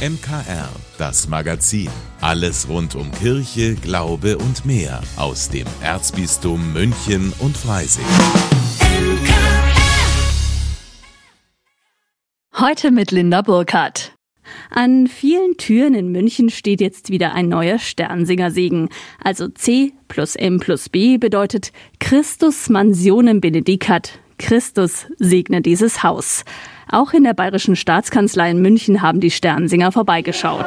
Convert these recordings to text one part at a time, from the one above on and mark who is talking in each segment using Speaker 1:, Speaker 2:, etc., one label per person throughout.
Speaker 1: MKR, das Magazin. Alles rund um Kirche, Glaube und mehr aus dem Erzbistum München und Freising.
Speaker 2: Heute mit Linda Burkhardt. An vielen Türen in München steht jetzt wieder ein neuer Sternsinger-Segen. Also C plus M plus B bedeutet Christus Mansionem Benedicat. Christus segne dieses Haus. Auch in der Bayerischen Staatskanzlei in München haben die Sternsinger vorbeigeschaut.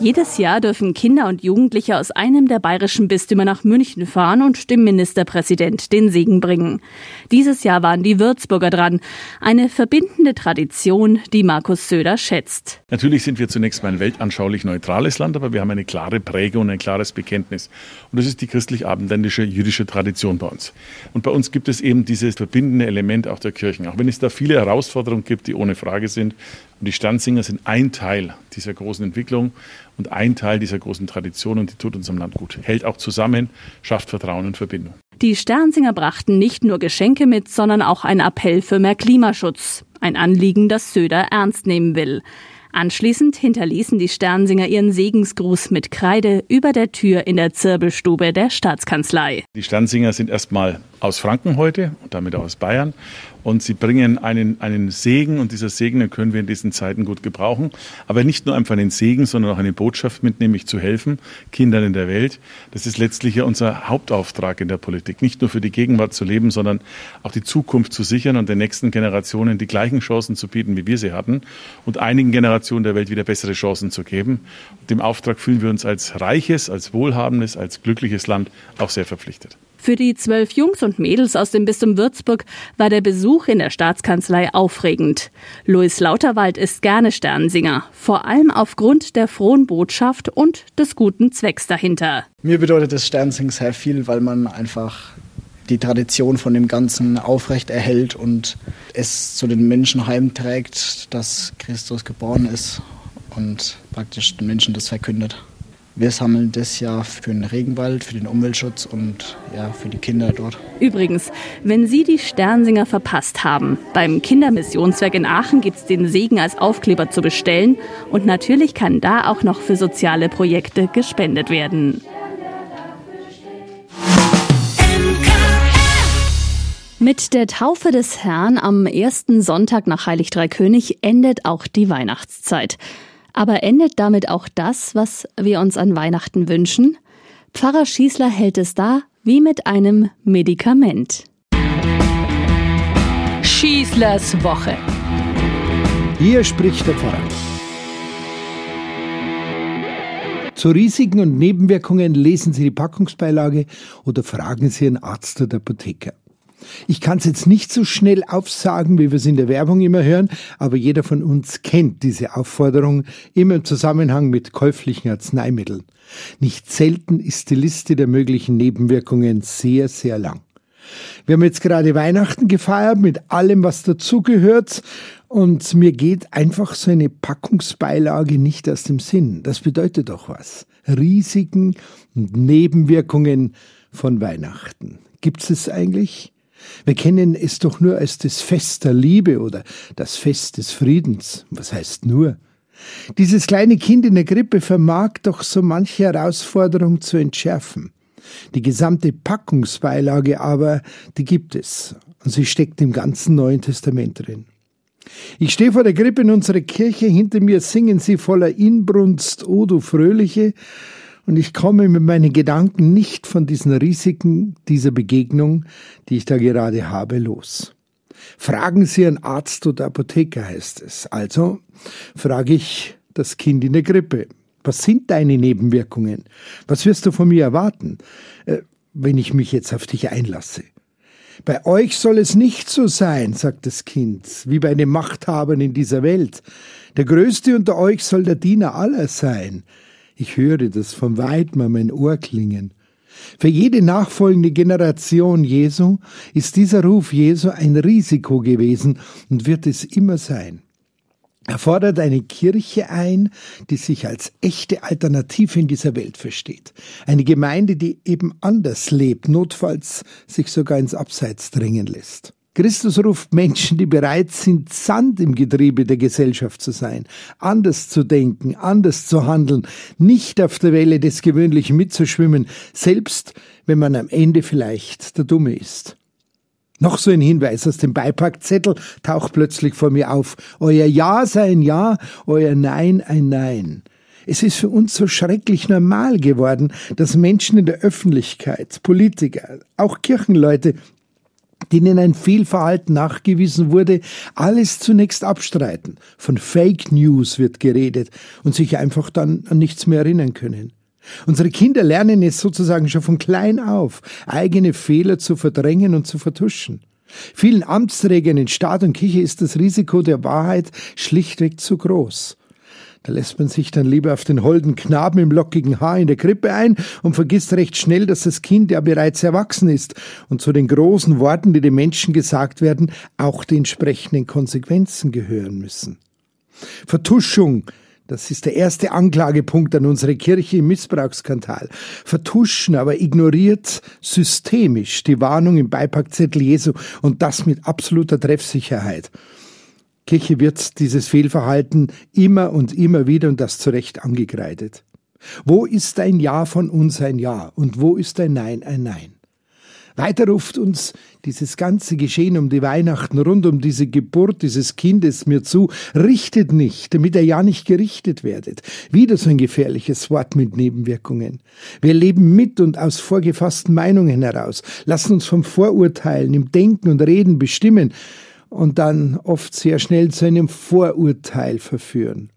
Speaker 2: Jedes Jahr dürfen Kinder und Jugendliche aus einem der bayerischen Bistümer nach München fahren und dem Ministerpräsident den Segen bringen. Dieses Jahr waren die Würzburger dran. Eine verbindende Tradition, die Markus Söder schätzt.
Speaker 3: Natürlich sind wir zunächst mal ein weltanschaulich neutrales Land, aber wir haben eine klare Prägung und ein klares Bekenntnis. Und das ist die christlich-abendländische jüdische Tradition bei uns. Und bei uns gibt es eben dieses verbindende Element auch der Kirchen. Auch wenn es da viele Herausforderungen gibt, die ohne Frage sind. Und die Standsinger sind ein Teil dieser großen Entwicklung und ein Teil dieser großen Tradition und die tut unserem Land gut. Hält auch zusammen, schafft Vertrauen und Verbindung.
Speaker 2: Die Sternsinger brachten nicht nur Geschenke mit, sondern auch einen Appell für mehr Klimaschutz. Ein Anliegen, das Söder ernst nehmen will. Anschließend hinterließen die Sternsinger ihren Segensgruß mit Kreide über der Tür in der Zirbelstube der Staatskanzlei.
Speaker 3: Die Sternsinger sind erstmal aus Franken heute und damit aus Bayern und sie bringen einen, einen Segen und dieser Segen, den können wir in diesen Zeiten gut gebrauchen. Aber nicht nur einfach einen Segen, sondern auch eine Botschaft mit, nämlich zu helfen, Kindern in der Welt. Das ist letztlich ja unser Hauptauftrag in der Politik. Nicht nur für die Gegenwart zu leben, sondern auch die Zukunft zu sichern und den nächsten Generationen die gleichen Chancen zu bieten, wie wir sie hatten und einigen Generationen der Welt wieder bessere Chancen zu geben. Und dem Auftrag fühlen wir uns als reiches, als wohlhabendes, als glückliches Land auch sehr verpflichtet.
Speaker 2: Für die zwölf Jungs und Mädels aus dem Bistum Würzburg war der Besuch in der Staatskanzlei aufregend. Louis Lauterwald ist gerne Sternsinger, vor allem aufgrund der frohen Botschaft und des guten Zwecks dahinter.
Speaker 4: Mir bedeutet das Sternsingen sehr viel, weil man einfach die Tradition von dem Ganzen aufrecht erhält und es zu den Menschen heimträgt, dass Christus geboren ist und praktisch den Menschen das verkündet. Wir sammeln das ja für den Regenwald, für den Umweltschutz und ja, für die Kinder dort.
Speaker 2: Übrigens, wenn Sie die Sternsinger verpasst haben, beim Kindermissionswerk in Aachen gibt es den Segen als Aufkleber zu bestellen und natürlich kann da auch noch für soziale Projekte gespendet werden. Mit der Taufe des Herrn am ersten Sonntag nach Heilig Drei König endet auch die Weihnachtszeit. Aber endet damit auch das, was wir uns an Weihnachten wünschen? Pfarrer Schießler hält es da wie mit einem Medikament.
Speaker 5: Schießlers Woche.
Speaker 6: Hier spricht der Pfarrer. Zu Risiken und Nebenwirkungen lesen Sie die Packungsbeilage oder fragen Sie einen Arzt oder Apotheker. Ich kann es jetzt nicht so schnell aufsagen, wie wir es in der Werbung immer hören, aber jeder von uns kennt diese Aufforderung immer im Zusammenhang mit käuflichen Arzneimitteln. Nicht selten ist die Liste der möglichen Nebenwirkungen sehr, sehr lang. Wir haben jetzt gerade Weihnachten gefeiert mit allem, was dazugehört. Und mir geht einfach so eine Packungsbeilage nicht aus dem Sinn. Das bedeutet doch was. Risiken und Nebenwirkungen von Weihnachten. Gibt es eigentlich? Wir kennen es doch nur als das Fest der Liebe oder das Fest des Friedens. Was heißt nur? Dieses kleine Kind in der Grippe vermag doch so manche Herausforderung zu entschärfen. Die gesamte Packungsbeilage aber, die gibt es. Und sie steckt im ganzen Neuen Testament drin. Ich stehe vor der Grippe in unserer Kirche, hinter mir singen sie voller Inbrunst, O du Fröhliche, und ich komme mit meinen Gedanken nicht von diesen Risiken dieser Begegnung, die ich da gerade habe, los. Fragen Sie einen Arzt oder Apotheker, heißt es. Also frage ich das Kind in der Grippe. Was sind deine Nebenwirkungen? Was wirst du von mir erwarten, äh, wenn ich mich jetzt auf dich einlasse? Bei euch soll es nicht so sein, sagt das Kind, wie bei den Machthabern in dieser Welt. Der Größte unter euch soll der Diener aller sein. Ich höre das von weitem an mein Ohr klingen. Für jede nachfolgende Generation Jesu ist dieser Ruf Jesu ein Risiko gewesen und wird es immer sein. Er fordert eine Kirche ein, die sich als echte Alternative in dieser Welt versteht. Eine Gemeinde, die eben anders lebt, notfalls sich sogar ins Abseits drängen lässt. Christus ruft Menschen, die bereit sind, Sand im Getriebe der Gesellschaft zu sein, anders zu denken, anders zu handeln, nicht auf der Welle des Gewöhnlichen mitzuschwimmen, selbst wenn man am Ende vielleicht der Dumme ist. Noch so ein Hinweis aus dem Beipackzettel taucht plötzlich vor mir auf. Euer Ja sei ein Ja, euer Nein ein Nein. Es ist für uns so schrecklich normal geworden, dass Menschen in der Öffentlichkeit, Politiker, auch Kirchenleute, denen ein Fehlverhalten nachgewiesen wurde, alles zunächst abstreiten. Von Fake News wird geredet und sich einfach dann an nichts mehr erinnern können. Unsere Kinder lernen jetzt sozusagen schon von klein auf, eigene Fehler zu verdrängen und zu vertuschen. Vielen Amtsträgern in Staat und Kirche ist das Risiko der Wahrheit schlichtweg zu groß. Da lässt man sich dann lieber auf den holden Knaben im lockigen Haar in der Krippe ein und vergisst recht schnell, dass das Kind ja bereits erwachsen ist und zu den großen Worten, die den Menschen gesagt werden, auch die entsprechenden Konsequenzen gehören müssen. Vertuschung das ist der erste Anklagepunkt an unsere Kirche im Missbrauchsskandal. Vertuschen, aber ignoriert systemisch die Warnung im Beipackzettel Jesu und das mit absoluter Treffsicherheit. Kirche wird dieses Fehlverhalten immer und immer wieder und das zu Recht angekreidet. Wo ist ein Ja von uns ein Ja und wo ist ein Nein ein Nein? Weiter ruft uns dieses ganze Geschehen um die Weihnachten rund um diese Geburt dieses Kindes mir zu, richtet nicht, damit er ja nicht gerichtet werdet. Wieder so ein gefährliches Wort mit Nebenwirkungen. Wir leben mit und aus vorgefassten Meinungen heraus, lassen uns vom Vorurteilen im Denken und Reden bestimmen und dann oft sehr schnell zu einem Vorurteil verführen.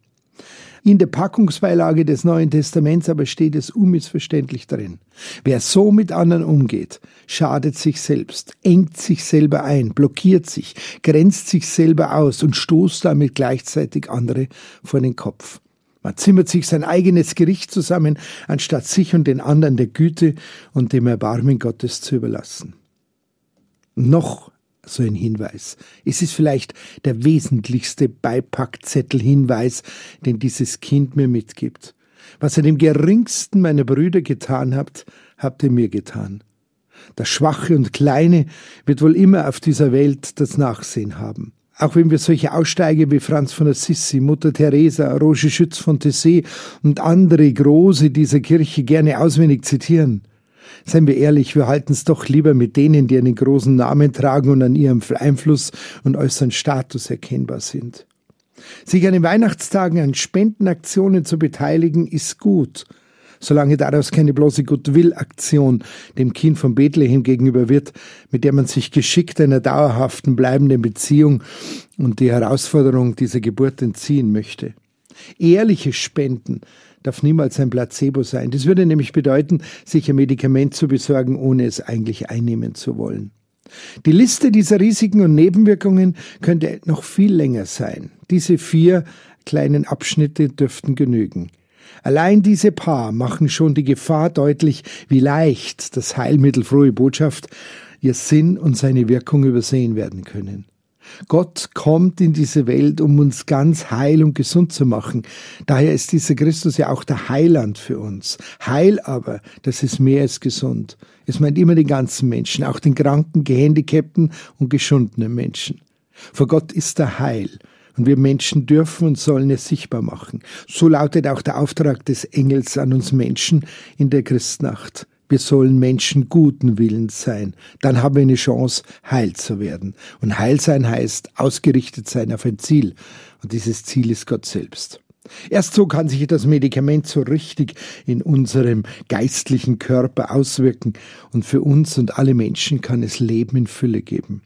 Speaker 6: In der Packungsbeilage des Neuen Testaments aber steht es unmissverständlich drin. Wer so mit anderen umgeht, schadet sich selbst, engt sich selber ein, blockiert sich, grenzt sich selber aus und stoßt damit gleichzeitig andere vor den Kopf. Man zimmert sich sein eigenes Gericht zusammen, anstatt sich und den anderen der Güte und dem Erbarmen Gottes zu überlassen. Noch so ein Hinweis. Es ist vielleicht der wesentlichste Beipackzettel-Hinweis, den dieses Kind mir mitgibt. Was ihr dem geringsten meiner Brüder getan habt, habt ihr mir getan. Das Schwache und Kleine wird wohl immer auf dieser Welt das Nachsehen haben. Auch wenn wir solche Aussteiger wie Franz von Assisi, Mutter Teresa, Roger Schütz von Tessé und andere Große dieser Kirche gerne auswendig zitieren – Seien wir ehrlich, wir halten es doch lieber mit denen, die einen großen Namen tragen und an ihrem Einfluss und äußeren Status erkennbar sind. Sich an den Weihnachtstagen an Spendenaktionen zu beteiligen, ist gut, solange daraus keine bloße Goodwill-Aktion dem Kind von Bethlehem gegenüber wird, mit der man sich geschickt einer dauerhaften, bleibenden Beziehung und die Herausforderung dieser Geburt entziehen möchte. Ehrliche Spenden darf niemals ein Placebo sein. Das würde nämlich bedeuten, sich ein Medikament zu besorgen, ohne es eigentlich einnehmen zu wollen. Die Liste dieser Risiken und Nebenwirkungen könnte noch viel länger sein. Diese vier kleinen Abschnitte dürften genügen. Allein diese paar machen schon die Gefahr deutlich, wie leicht das Heilmittel frohe Botschaft ihr Sinn und seine Wirkung übersehen werden können. Gott kommt in diese Welt, um uns ganz heil und gesund zu machen. Daher ist dieser Christus ja auch der Heiland für uns. Heil aber, das ist mehr als gesund. Es meint immer den ganzen Menschen, auch den kranken, gehandicapten und geschundenen Menschen. Vor Gott ist er Heil. Und wir Menschen dürfen und sollen es sichtbar machen. So lautet auch der Auftrag des Engels an uns Menschen in der Christnacht. Wir sollen Menschen guten Willens sein. Dann haben wir eine Chance, heil zu werden. Und heil sein heißt ausgerichtet sein auf ein Ziel. Und dieses Ziel ist Gott selbst. Erst so kann sich das Medikament so richtig in unserem geistlichen Körper auswirken und für uns und alle Menschen kann es Leben in Fülle geben.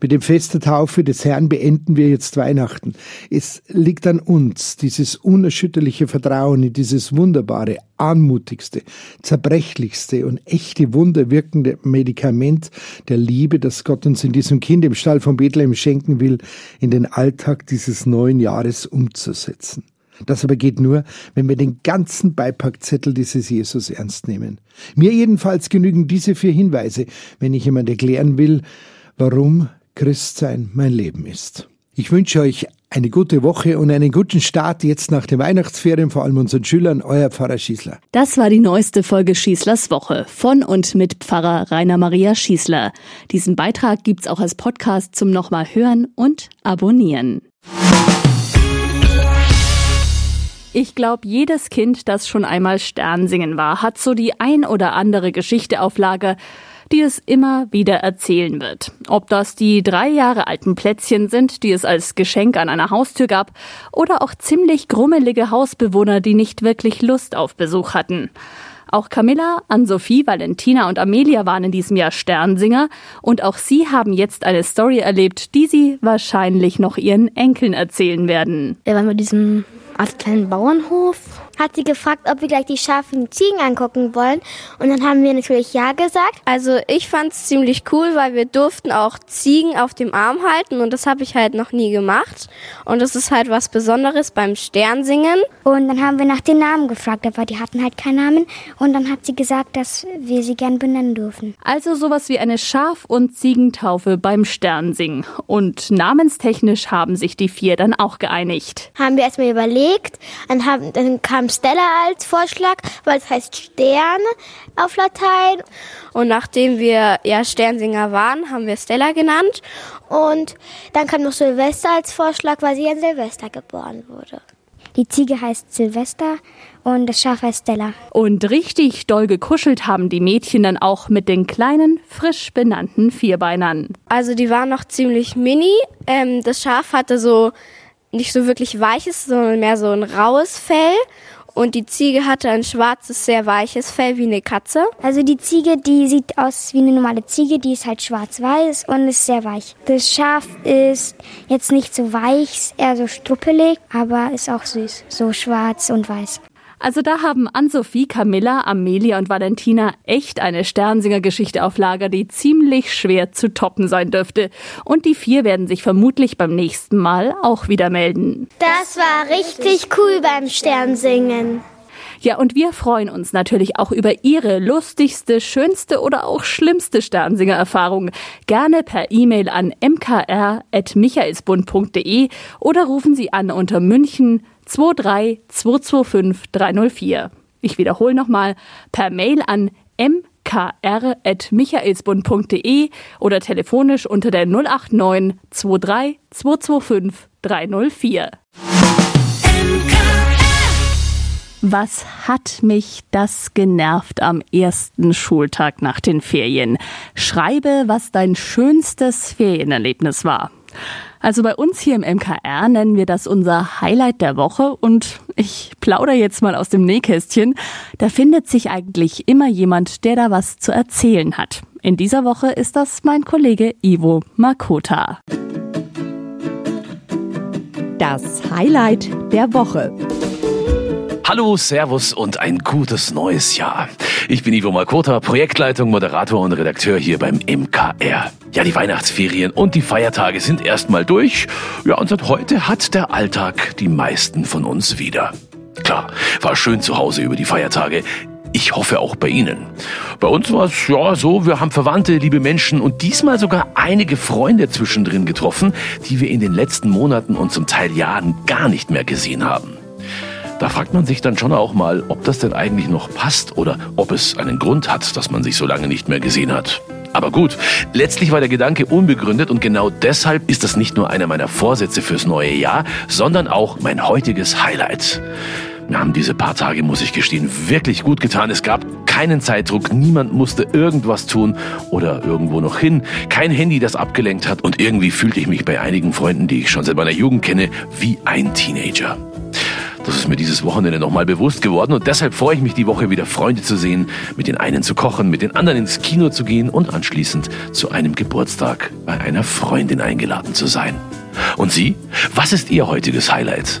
Speaker 6: Mit dem Fest der Taufe des Herrn beenden wir jetzt Weihnachten. Es liegt an uns, dieses unerschütterliche Vertrauen in dieses wunderbare, anmutigste, zerbrechlichste und echte wunderwirkende Medikament der Liebe, das Gott uns in diesem Kind im Stall von Bethlehem schenken will, in den Alltag dieses neuen Jahres umzusetzen. Das aber geht nur, wenn wir den ganzen Beipackzettel dieses Jesus ernst nehmen. Mir jedenfalls genügen diese vier Hinweise, wenn ich jemand erklären will, warum Christsein mein Leben ist. Ich wünsche euch Eine gute Woche und einen guten Start jetzt nach den Weihnachtsferien, vor allem unseren Schülern, euer Pfarrer Schießler.
Speaker 2: Das war die neueste Folge Schießlers Woche von und mit Pfarrer Rainer Maria Schießler. Diesen Beitrag gibt's auch als Podcast zum nochmal hören und abonnieren. Ich glaube, jedes Kind, das schon einmal Sternsingen war, hat so die ein oder andere Geschichte auf Lager, die es immer wieder erzählen wird. Ob das die drei Jahre alten Plätzchen sind, die es als Geschenk an einer Haustür gab, oder auch ziemlich grummelige Hausbewohner, die nicht wirklich Lust auf Besuch hatten. Auch Camilla, Ann-Sophie, Valentina und Amelia waren in diesem Jahr Sternsinger und auch sie haben jetzt eine Story erlebt, die sie wahrscheinlich noch ihren Enkeln erzählen werden.
Speaker 7: Wir waren bei diesem Art kleinen Bauernhof hat sie gefragt, ob wir gleich die Schafe und Ziegen angucken wollen. Und dann haben wir natürlich ja gesagt.
Speaker 8: Also ich fand es ziemlich cool, weil wir durften auch Ziegen auf dem Arm halten und das habe ich halt noch nie gemacht. Und das ist halt was Besonderes beim Sternsingen.
Speaker 7: Und dann haben wir nach den Namen gefragt, aber die hatten halt keinen Namen. Und dann hat sie gesagt, dass wir sie gern benennen dürfen.
Speaker 2: Also sowas wie eine Schaf- und Ziegentaufe beim Sternsingen. Und namenstechnisch haben sich die vier dann auch geeinigt.
Speaker 7: Haben wir erstmal überlegt, dann, haben, dann kam Stella als Vorschlag, weil es heißt Stern auf Latein.
Speaker 8: Und nachdem wir ja Sternsinger waren, haben wir Stella genannt.
Speaker 7: Und dann kam noch Silvester als Vorschlag, weil sie an Silvester geboren wurde. Die Ziege heißt Silvester und das Schaf heißt Stella.
Speaker 2: Und richtig doll gekuschelt haben die Mädchen dann auch mit den kleinen, frisch benannten Vierbeinern.
Speaker 8: Also die waren noch ziemlich mini. Ähm, das Schaf hatte so nicht so wirklich weiches, sondern mehr so ein raues Fell. Und die Ziege hatte ein schwarzes, sehr weiches Fell wie eine Katze.
Speaker 7: Also die Ziege, die sieht aus wie eine normale Ziege, die ist halt schwarz-weiß und ist sehr weich. Das Schaf ist jetzt nicht so weich, eher so struppelig, aber ist auch süß, so schwarz und weiß.
Speaker 2: Also da haben Ann-Sophie, Camilla, Amelia und Valentina echt eine Sternsinger-Geschichte auf Lager, die ziemlich schwer zu toppen sein dürfte. Und die vier werden sich vermutlich beim nächsten Mal auch wieder melden.
Speaker 7: Das war richtig cool beim Sternsingen.
Speaker 2: Ja, und wir freuen uns natürlich auch über Ihre lustigste, schönste oder auch schlimmste Sternsinger-Erfahrung. Gerne per E-Mail an mkr.michaelsbund.de oder rufen Sie an unter München 23 225 304. Ich wiederhole nochmal per Mail an mkr.michaelsbund.de oder telefonisch unter der 089 23 225 304. Was hat mich das genervt am ersten Schultag nach den Ferien? Schreibe, was dein schönstes Ferienerlebnis war. Also bei uns hier im MKR nennen wir das unser Highlight der Woche und ich plaudere jetzt mal aus dem Nähkästchen. Da findet sich eigentlich immer jemand, der da was zu erzählen hat. In dieser Woche ist das mein Kollege Ivo Makota.
Speaker 5: Das Highlight der Woche.
Speaker 9: Hallo, Servus und ein gutes neues Jahr. Ich bin Ivo Makota, Projektleitung, Moderator und Redakteur hier beim MKR. Ja, die Weihnachtsferien und die Feiertage sind erstmal durch. Ja, und seit heute hat der Alltag die meisten von uns wieder. Klar, war schön zu Hause über die Feiertage. Ich hoffe auch bei Ihnen. Bei uns war es ja so, wir haben Verwandte, liebe Menschen und diesmal sogar einige Freunde zwischendrin getroffen, die wir in den letzten Monaten und zum Teil Jahren gar nicht mehr gesehen haben. Da fragt man sich dann schon auch mal, ob das denn eigentlich noch passt oder ob es einen Grund hat, dass man sich so lange nicht mehr gesehen hat. Aber gut, letztlich war der Gedanke unbegründet und genau deshalb ist das nicht nur einer meiner Vorsätze fürs neue Jahr, sondern auch mein heutiges Highlight. Mir haben diese paar Tage, muss ich gestehen, wirklich gut getan. Es gab keinen Zeitdruck, niemand musste irgendwas tun oder irgendwo noch hin, kein Handy, das abgelenkt hat und irgendwie fühlte ich mich bei einigen Freunden, die ich schon seit meiner Jugend kenne, wie ein Teenager. Mir dieses Wochenende nochmal bewusst geworden und deshalb freue ich mich die Woche wieder Freunde zu sehen, mit den einen zu kochen, mit den anderen ins Kino zu gehen und anschließend zu einem Geburtstag bei einer Freundin eingeladen zu sein. Und Sie? Was ist Ihr heutiges Highlight?